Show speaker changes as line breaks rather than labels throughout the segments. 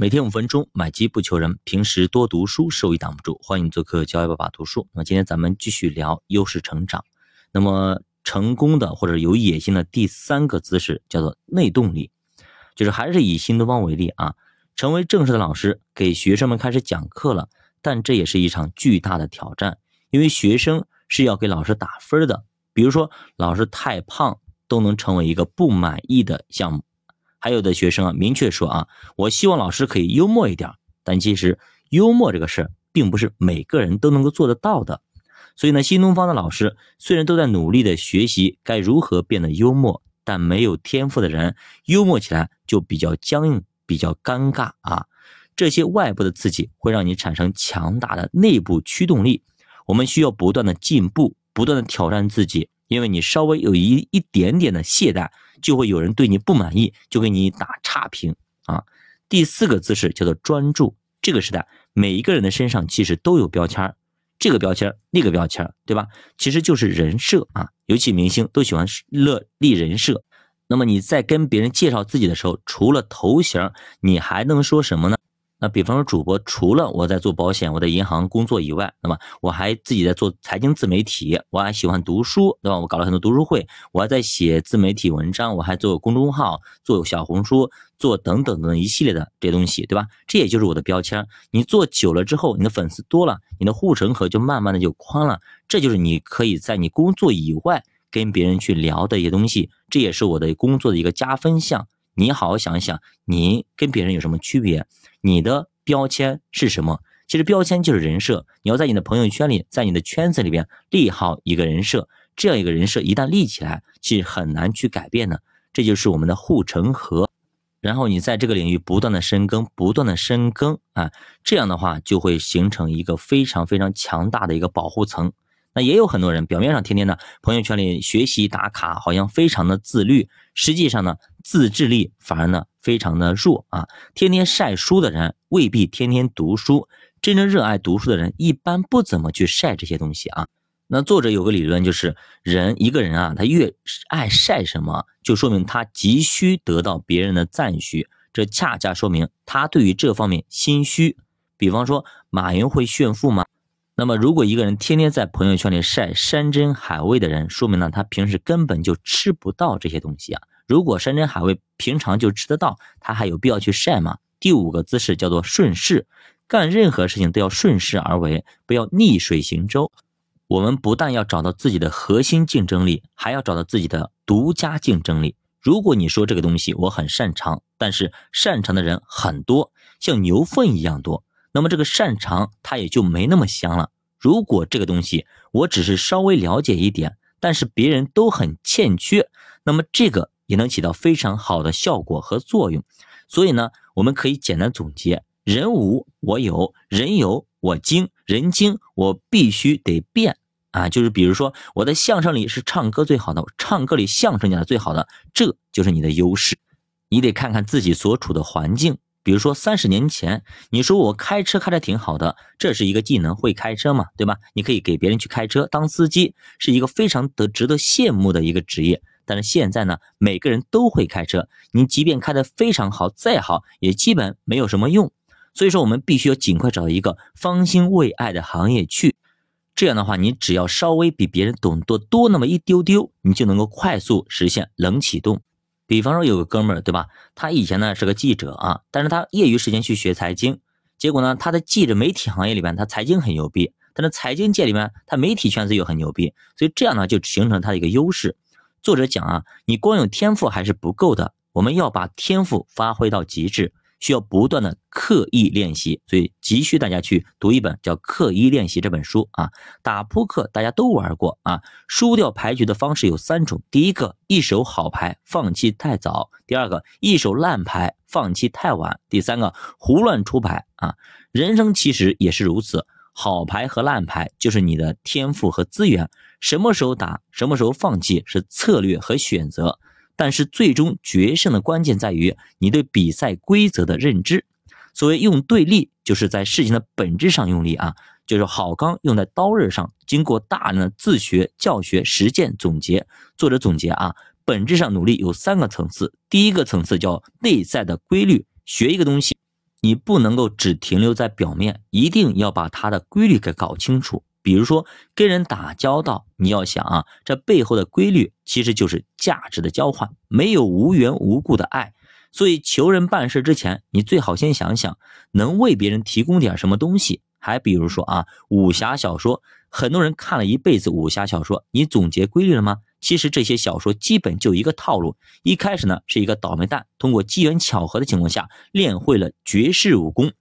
每天五分钟，买机不求人。平时多读书，收益挡不住。欢迎做客教育爸爸读书。那么今天咱们继续聊优势成长。那么成功的或者有野心的第三个姿势叫做内动力，就是还是以新东方为例啊，成为正式的老师，给学生们开始讲课了。但这也是一场巨大的挑战，因为学生是要给老师打分的。比如说，老师太胖都能成为一个不满意的项目。还有的学生啊，明确说啊，我希望老师可以幽默一点。但其实幽默这个事儿，并不是每个人都能够做得到的。所以呢，新东方的老师虽然都在努力的学习该如何变得幽默，但没有天赋的人，幽默起来就比较僵硬，比较尴尬啊。这些外部的刺激会让你产生强大的内部驱动力。我们需要不断的进步，不断的挑战自己。因为你稍微有一一点点的懈怠，就会有人对你不满意，就给你打差评啊。第四个姿势叫做专注。这个时代，每一个人的身上其实都有标签这个标签那个标签对吧？其实就是人设啊。尤其明星都喜欢乐立人设。那么你在跟别人介绍自己的时候，除了头型，你还能说什么呢？那比方说，主播除了我在做保险、我在银行工作以外，那么我还自己在做财经自媒体，我还喜欢读书，对吧？我搞了很多读书会，我还在写自媒体文章，我还做公众号、做小红书、做等等等一系列的这些东西，对吧？这也就是我的标签。你做久了之后，你的粉丝多了，你的护城河就慢慢的就宽了，这就是你可以在你工作以外跟别人去聊的一些东西，这也是我的工作的一个加分项。你好好想一想，你跟别人有什么区别？你的标签是什么？其实标签就是人设。你要在你的朋友圈里，在你的圈子里边立好一个人设，这样一个人设一旦立起来，其实很难去改变的。这就是我们的护城河。然后你在这个领域不断的深耕，不断的深耕啊，这样的话就会形成一个非常非常强大的一个保护层。那也有很多人表面上天天的朋友圈里学习打卡，好像非常的自律，实际上呢，自制力反而呢非常的弱啊。天天晒书的人未必天天读书，真正热爱读书的人一般不怎么去晒这些东西啊。那作者有个理论就是，人一个人啊，他越爱晒什么，就说明他急需得到别人的赞许，这恰恰说明他对于这方面心虚。比方说，马云会炫富吗？那么，如果一个人天天在朋友圈里晒山珍海味的人，说明呢他平时根本就吃不到这些东西啊。如果山珍海味平常就吃得到，他还有必要去晒吗？第五个姿势叫做顺势，干任何事情都要顺势而为，不要逆水行舟。我们不但要找到自己的核心竞争力，还要找到自己的独家竞争力。如果你说这个东西我很擅长，但是擅长的人很多，像牛粪一样多。那么这个擅长它也就没那么香了。如果这个东西我只是稍微了解一点，但是别人都很欠缺，那么这个也能起到非常好的效果和作用。所以呢，我们可以简单总结：人无我有，人有我精，人精我必须得变啊！就是比如说我在相声里是唱歌最好的，唱歌里相声讲的最好的，这就是你的优势。你得看看自己所处的环境。比如说三十年前，你说我开车开的挺好的，这是一个技能，会开车嘛，对吧？你可以给别人去开车，当司机是一个非常得值得羡慕的一个职业。但是现在呢，每个人都会开车，你即便开的非常好，再好也基本没有什么用。所以说，我们必须要尽快找到一个方兴未艾的行业去。这样的话，你只要稍微比别人懂得多那么一丢丢，你就能够快速实现冷启动。比方说有个哥们儿，对吧？他以前呢是个记者啊，但是他业余时间去学财经，结果呢他在记者媒体行业里边，他财经很牛逼，但是财经界里面他媒体圈子又很牛逼，所以这样呢就形成他的一个优势。作者讲啊，你光有天赋还是不够的，我们要把天赋发挥到极致。需要不断的刻意练习，所以急需大家去读一本叫《刻意练习》这本书啊。打扑克大家都玩过啊，输掉牌局的方式有三种：第一个，一手好牌放弃太早；第二个，一手烂牌放弃太晚；第三个，胡乱出牌啊。人生其实也是如此，好牌和烂牌就是你的天赋和资源，什么时候打，什么时候放弃是策略和选择。但是最终决胜的关键在于你对比赛规则的认知。所谓用对力，就是在事情的本质上用力啊，就是好钢用在刀刃上。经过大量的自学、教学、实践、总结，作者总结啊，本质上努力有三个层次。第一个层次叫内在的规律，学一个东西，你不能够只停留在表面，一定要把它的规律给搞清楚。比如说跟人打交道，你要想啊，这背后的规律其实就是价值的交换，没有无缘无故的爱。所以求人办事之前，你最好先想想能为别人提供点什么东西。还比如说啊，武侠小说，很多人看了一辈子武侠小说，你总结规律了吗？其实这些小说基本就一个套路，一开始呢是一个倒霉蛋，通过机缘巧合的情况下练会了绝世武功。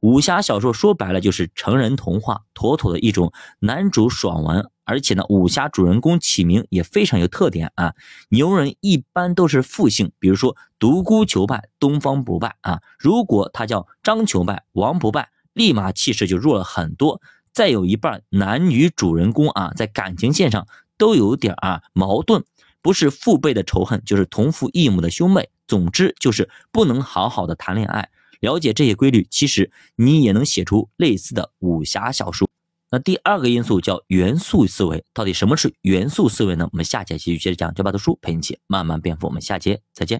武侠小说说白了就是成人童话，妥妥的一种男主爽文。而且呢，武侠主人公起名也非常有特点啊。牛人一般都是复姓，比如说独孤求败、东方不败啊。如果他叫张求败、王不败，立马气势就弱了很多。再有一半男女主人公啊，在感情线上。都有点啊矛盾，不是父辈的仇恨，就是同父异母的兄妹。总之就是不能好好的谈恋爱。了解这些规律，其实你也能写出类似的武侠小说。那第二个因素叫元素思维，到底什么是元素思维呢？我们下节继续接着讲，这把读书陪你一起慢慢变富。我们下节再见。